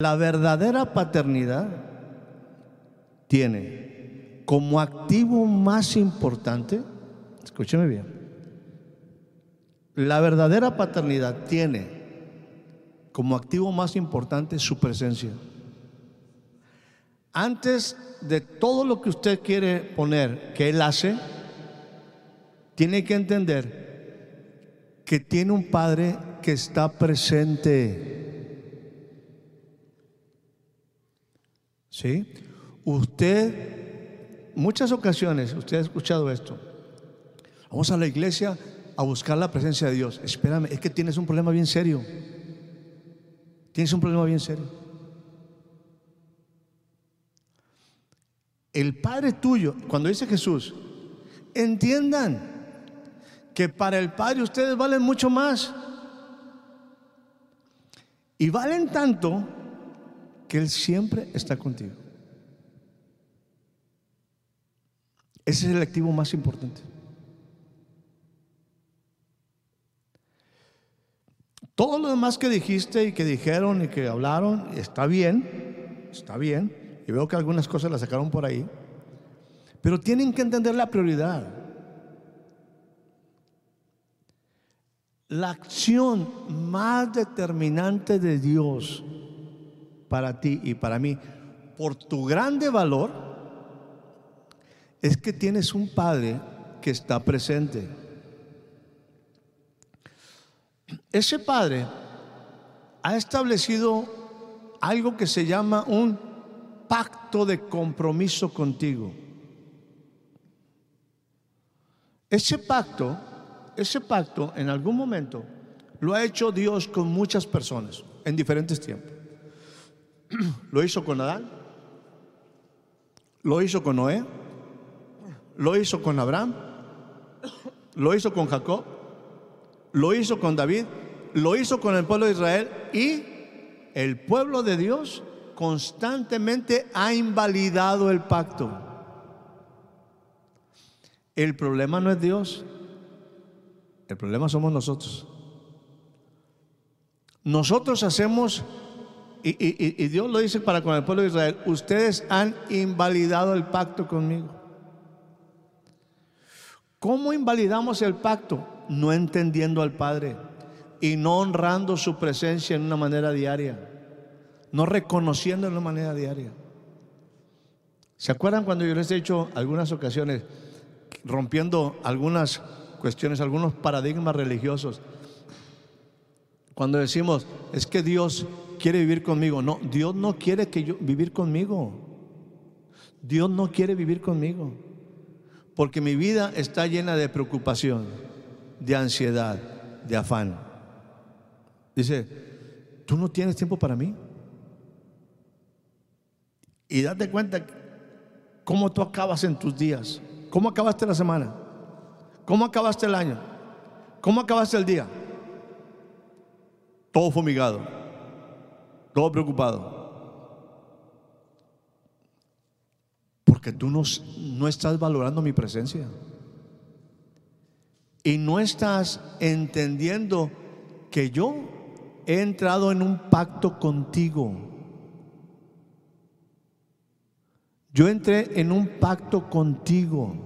La verdadera paternidad tiene como activo más importante, escúcheme bien, la verdadera paternidad tiene como activo más importante su presencia. Antes de todo lo que usted quiere poner que Él hace, tiene que entender que tiene un Padre que está presente. ¿Sí? Usted, muchas ocasiones, usted ha escuchado esto. Vamos a la iglesia a buscar la presencia de Dios. Espérame, es que tienes un problema bien serio. Tienes un problema bien serio. El Padre tuyo, cuando dice Jesús, entiendan que para el Padre ustedes valen mucho más. Y valen tanto que Él siempre está contigo. Ese es el activo más importante. Todo lo demás que dijiste y que dijeron y que hablaron está bien, está bien. Y veo que algunas cosas las sacaron por ahí. Pero tienen que entender la prioridad. La acción más determinante de Dios para ti y para mí, por tu grande valor, es que tienes un Padre que está presente. Ese Padre ha establecido algo que se llama un pacto de compromiso contigo. Ese pacto, ese pacto en algún momento lo ha hecho Dios con muchas personas en diferentes tiempos. Lo hizo con Adán, lo hizo con Noé, lo hizo con Abraham, lo hizo con Jacob, lo hizo con David, lo hizo con el pueblo de Israel y el pueblo de Dios constantemente ha invalidado el pacto. El problema no es Dios, el problema somos nosotros. Nosotros hacemos, y, Dios lo dice para con el pueblo de Israel, ustedes han invalidado el pacto conmigo. ¿Cómo invalidamos el pacto? No entendiendo al Padre y no honrando su presencia en una manera diaria, no reconociendo en una manera diaria. ¿Se acuerdan cuando yo les he dicho algunas ocasiones, rompiendo algunas cuestiones, algunos paradigmas religiosos? Cuando decimos, es que Dios quiere vivir conmigo. No, Dios no quiere que yo vivir conmigo. Dios no quiere vivir conmigo. Porque mi vida está llena de preocupación, de ansiedad, de afán. Dice, tú no tienes tiempo para mí. Y date cuenta cómo tú acabas en tus días. ¿Cómo acabaste la semana? ¿Cómo acabaste el año? ¿Cómo acabaste el día? Todo fumigado, todo preocupado. Porque tú no, no estás valorando mi presencia. Y no estás entendiendo que yo he entrado en un pacto contigo. Yo entré en un pacto contigo.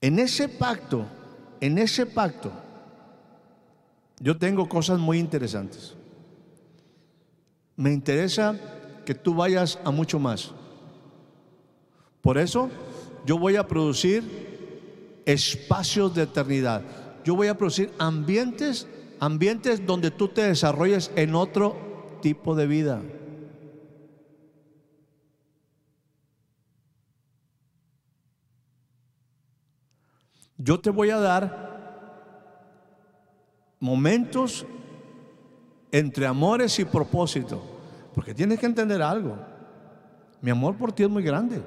En ese pacto, en ese pacto, yo tengo cosas muy interesantes. Me interesa que tú vayas a mucho más. Por eso yo voy a producir espacios de eternidad. Yo voy a producir ambientes, ambientes donde tú te desarrolles en otro tipo de vida. Yo te voy a dar momentos entre amores y propósito. Porque tienes que entender algo. Mi amor por ti es muy grande.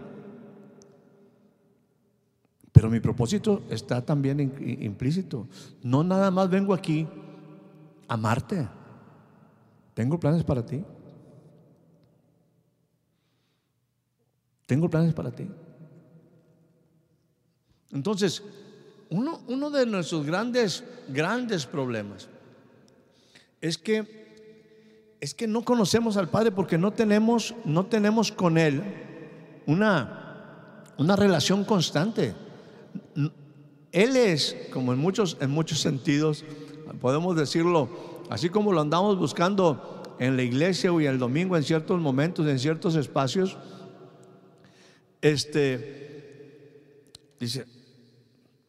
Pero mi propósito está también implícito. No nada más vengo aquí a amarte. Tengo planes para ti. Tengo planes para ti. Entonces, uno, de nuestros grandes, grandes problemas es que es que no conocemos al Padre porque no tenemos, no tenemos con Él una, una relación constante. Él es, como en muchos, en muchos sentidos, podemos decirlo, así como lo andamos buscando en la iglesia en el domingo en ciertos momentos, en ciertos espacios, este, dice,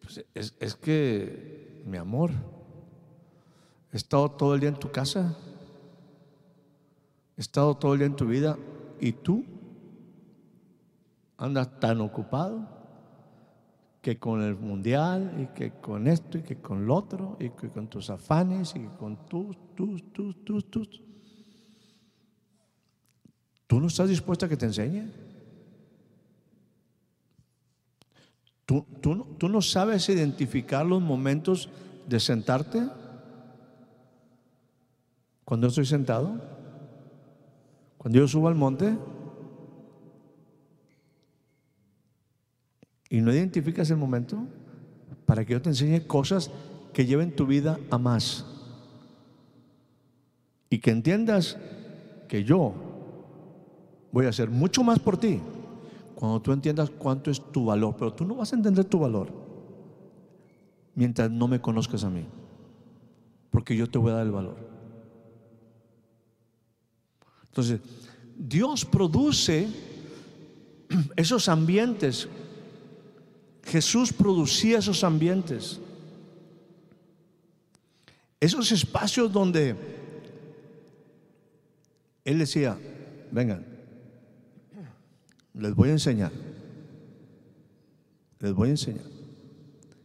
pues es, que mi amor, he estado todo el día en tu casa, he estado todo el día en tu vida y tú andas tan ocupado que con el mundial y que con esto y que con lo otro y que con tus afanes y que con tus, tus, tus, tus, tus. ¿Tú no estás dispuesta a que te enseñe? ¿Tú, tú, ¿Tú no sabes identificar los momentos de sentarte? Cuando estoy sentado, cuando yo subo al monte, y no identificas el momento para que yo te enseñe cosas que lleven tu vida a más. Y que entiendas que yo voy a hacer mucho más por ti cuando tú entiendas cuánto es tu valor. Pero tú no vas a entender tu valor mientras no me conozcas a mí. Porque yo te voy a dar el valor. Entonces, Dios produce esos ambientes Jesús producía esos ambientes, esos espacios donde Él decía, vengan, les voy a enseñar, les voy a enseñar.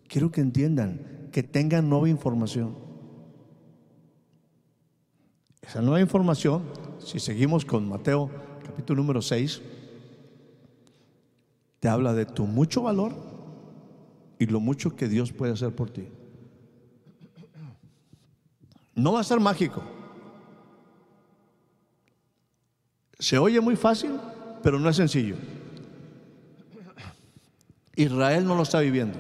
Quiero que entiendan, que tengan nueva información. Esa nueva información, si seguimos con Mateo capítulo número 6, te habla de tu mucho valor y lo mucho que Dios puede hacer por ti. No va a ser mágico. Se oye muy fácil, pero no es sencillo. Israel no lo está viviendo.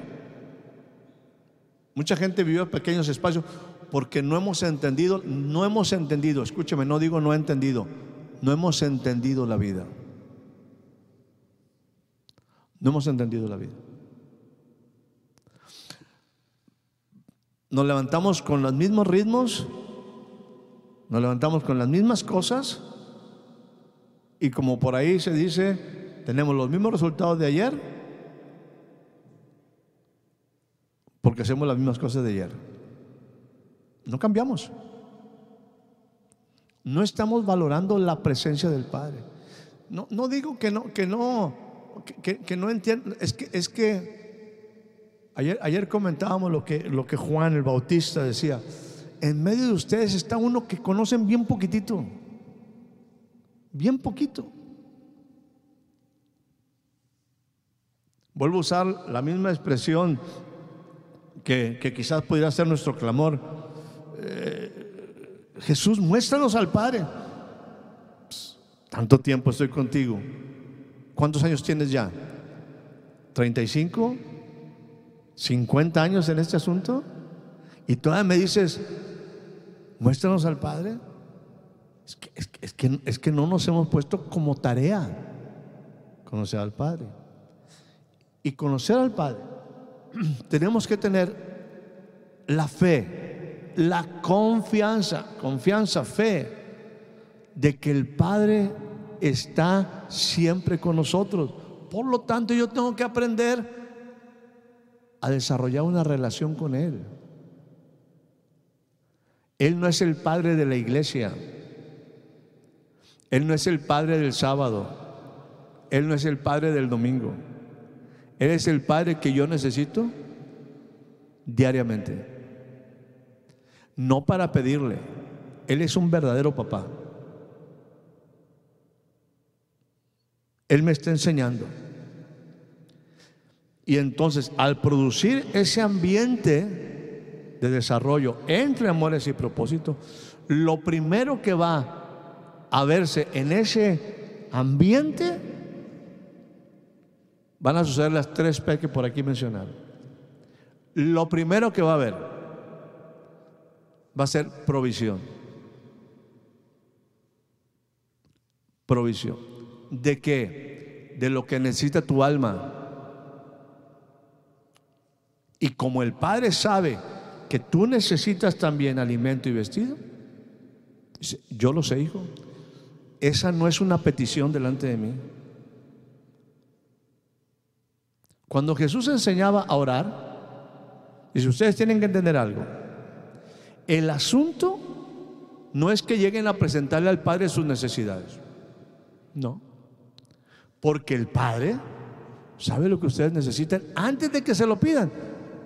Mucha gente vivió pequeños espacios porque no hemos entendido, no hemos entendido, escúcheme, no digo no he entendido, no hemos entendido la vida. No hemos entendido la vida. nos levantamos con los mismos ritmos, nos levantamos con las mismas cosas y como por ahí se dice, tenemos los mismos resultados de ayer porque hacemos las mismas cosas de ayer. No cambiamos. No estamos valorando la presencia del Padre. No, no digo que no, que no, que, no entiendo, es que, es que Ayer, comentábamos lo que, lo que Juan el Bautista decía. En medio de ustedes está uno que conocen bien poquitito. Bien poquito. Vuelvo a usar la misma expresión que, quizás pudiera ser nuestro clamor. Eh, Jesús, muéstranos al Padre. tanto tiempo estoy contigo. ¿Cuántos años tienes ya? ¿35? 50 años en este asunto y todavía me dices, muéstranos al Padre. Es que, es, que, es que no nos hemos puesto como tarea conocer al Padre. Y conocer al Padre, tenemos que tener la fe, la confianza, confianza, fe, de que el Padre está siempre con nosotros. Por lo tanto, yo tengo que aprender a desarrollar una relación con Él. Él no es el padre de la iglesia. Él no es el padre del sábado. Él no es el padre del domingo. Él es el padre que yo necesito diariamente. No para pedirle. Él es un verdadero papá. Él me está enseñando. Y entonces, al producir ese ambiente de desarrollo entre amores y propósitos, lo primero que va a verse en ese ambiente van a suceder las tres P que por aquí mencionaron. Lo primero que va a haber va a ser provisión. Provisión. ¿De qué? De lo que necesita tu alma. Y como el Padre sabe que tú necesitas también alimento y vestido, yo lo sé, hijo. Esa no es una petición delante de mí. Cuando Jesús enseñaba a orar, y si ustedes tienen que entender algo, el asunto no es que lleguen a presentarle al Padre sus necesidades. No. Porque el Padre sabe lo que ustedes necesitan antes de que se lo pidan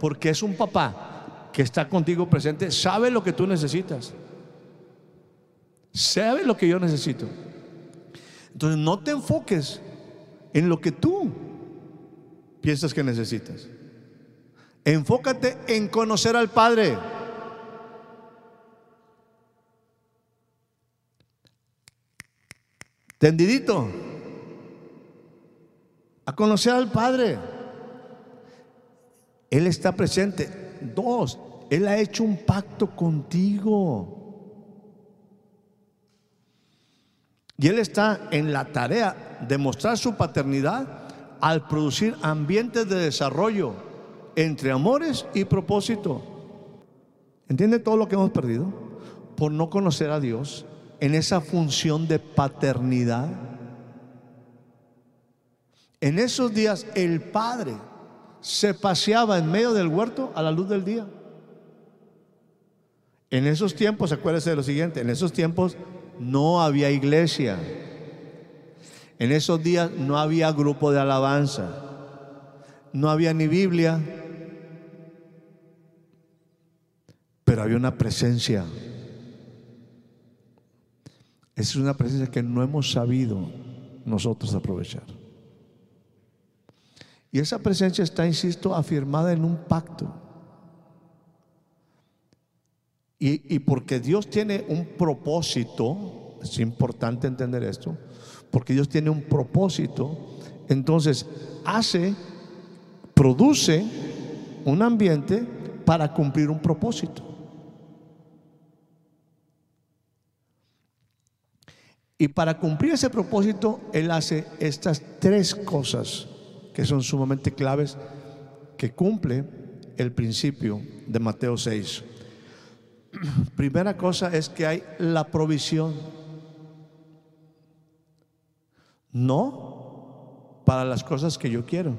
porque es un papá que está contigo presente, sabe lo que tú necesitas. Sabe lo que yo necesito. Entonces no te enfoques en lo que tú piensas que necesitas. Enfócate en conocer al Padre. Tendidito. A conocer al Padre. Él está presente. Dos, Él ha hecho un pacto contigo. Y Él está en la tarea de mostrar su paternidad al producir ambientes de desarrollo entre amores y propósito. ¿Entiende todo lo que hemos perdido? Por no conocer a Dios en esa función de paternidad. En esos días el Padre se paseaba en medio del huerto a la luz del día. En esos tiempos, acuérdese de lo siguiente, en esos tiempos no había iglesia. En esos días no había grupo de alabanza. No había ni Biblia. Pero había una presencia. Es una presencia que no hemos sabido nosotros aprovechar. Y esa presencia está, insisto, afirmada en un pacto. Y, porque Dios tiene un propósito, es importante entender esto, porque Dios tiene un propósito, entonces hace, produce un ambiente para cumplir un propósito. Y para cumplir ese propósito, Él hace estas tres cosas que son sumamente claves que cumple el principio de Mateo 6. Primera cosa es que hay la provisión. No para las cosas que yo quiero,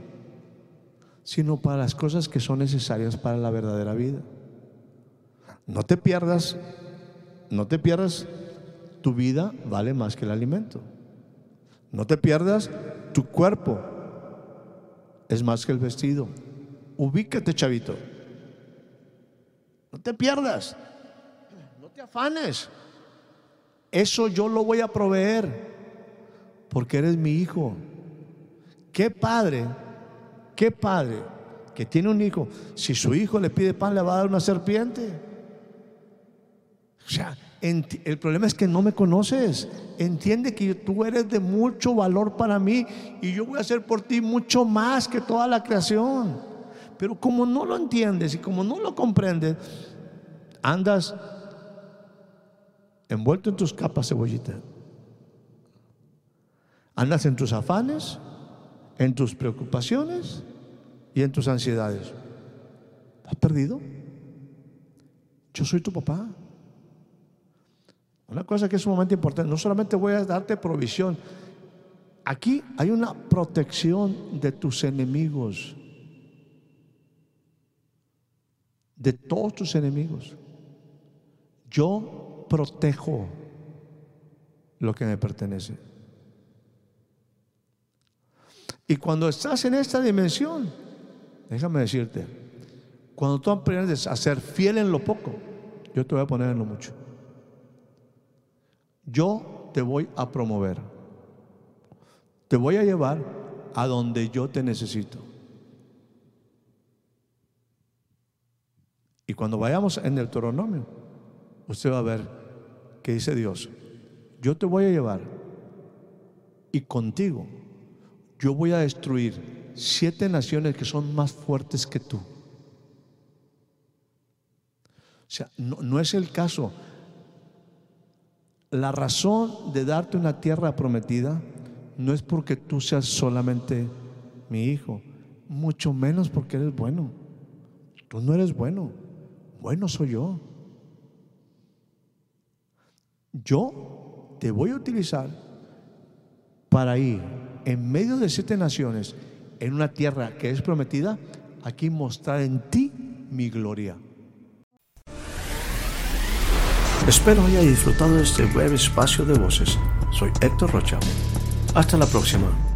sino para las cosas que son necesarias para la verdadera vida. No te pierdas, no te pierdas, tu vida vale más que el alimento. No te pierdas tu cuerpo, es más que el vestido. Ubícate, chavito. No te pierdas. Te afanes. Eso yo lo voy a proveer porque eres mi hijo. ¿Qué padre? ¿Qué padre que tiene un hijo? Si su hijo le pide pan, le va a dar una serpiente. O sea, el problema es que no me conoces. Entiende que tú eres de mucho valor para mí y yo voy a hacer por ti mucho más que toda la creación. Pero como no lo entiendes y como no lo comprendes, andas envuelto en tus capas cebollita. Andas en tus afanes, en tus preocupaciones y en tus ansiedades. ¿Has perdido? Yo soy tu papá. Una cosa que es sumamente importante, no solamente voy a darte provisión, aquí hay una protección de tus enemigos, de todos tus enemigos. Yo protejo lo que me pertenece. Y cuando estás en esta dimensión, déjame decirte, Cuando tú aprendes a ser fiel en lo poco, yo te voy a poner en lo mucho. Yo te voy a promover. Te voy a llevar a donde yo te necesito. Y cuando vayamos en el Deuteronomio, usted va a ver que dice Dios, yo te voy a llevar y contigo yo voy a destruir siete naciones que son más fuertes que tú. O sea, no, no es el caso. La razón de darte una tierra prometida no es porque tú seas solamente mi hijo, mucho menos porque eres bueno. Tú no eres bueno, bueno soy yo. Yo te voy a utilizar para ir en medio de siete naciones, en una tierra que es prometida, aquí mostrar en ti mi gloria. Espero haya disfrutado de este breve espacio de voces. Soy Héctor Rocha. Hasta la próxima.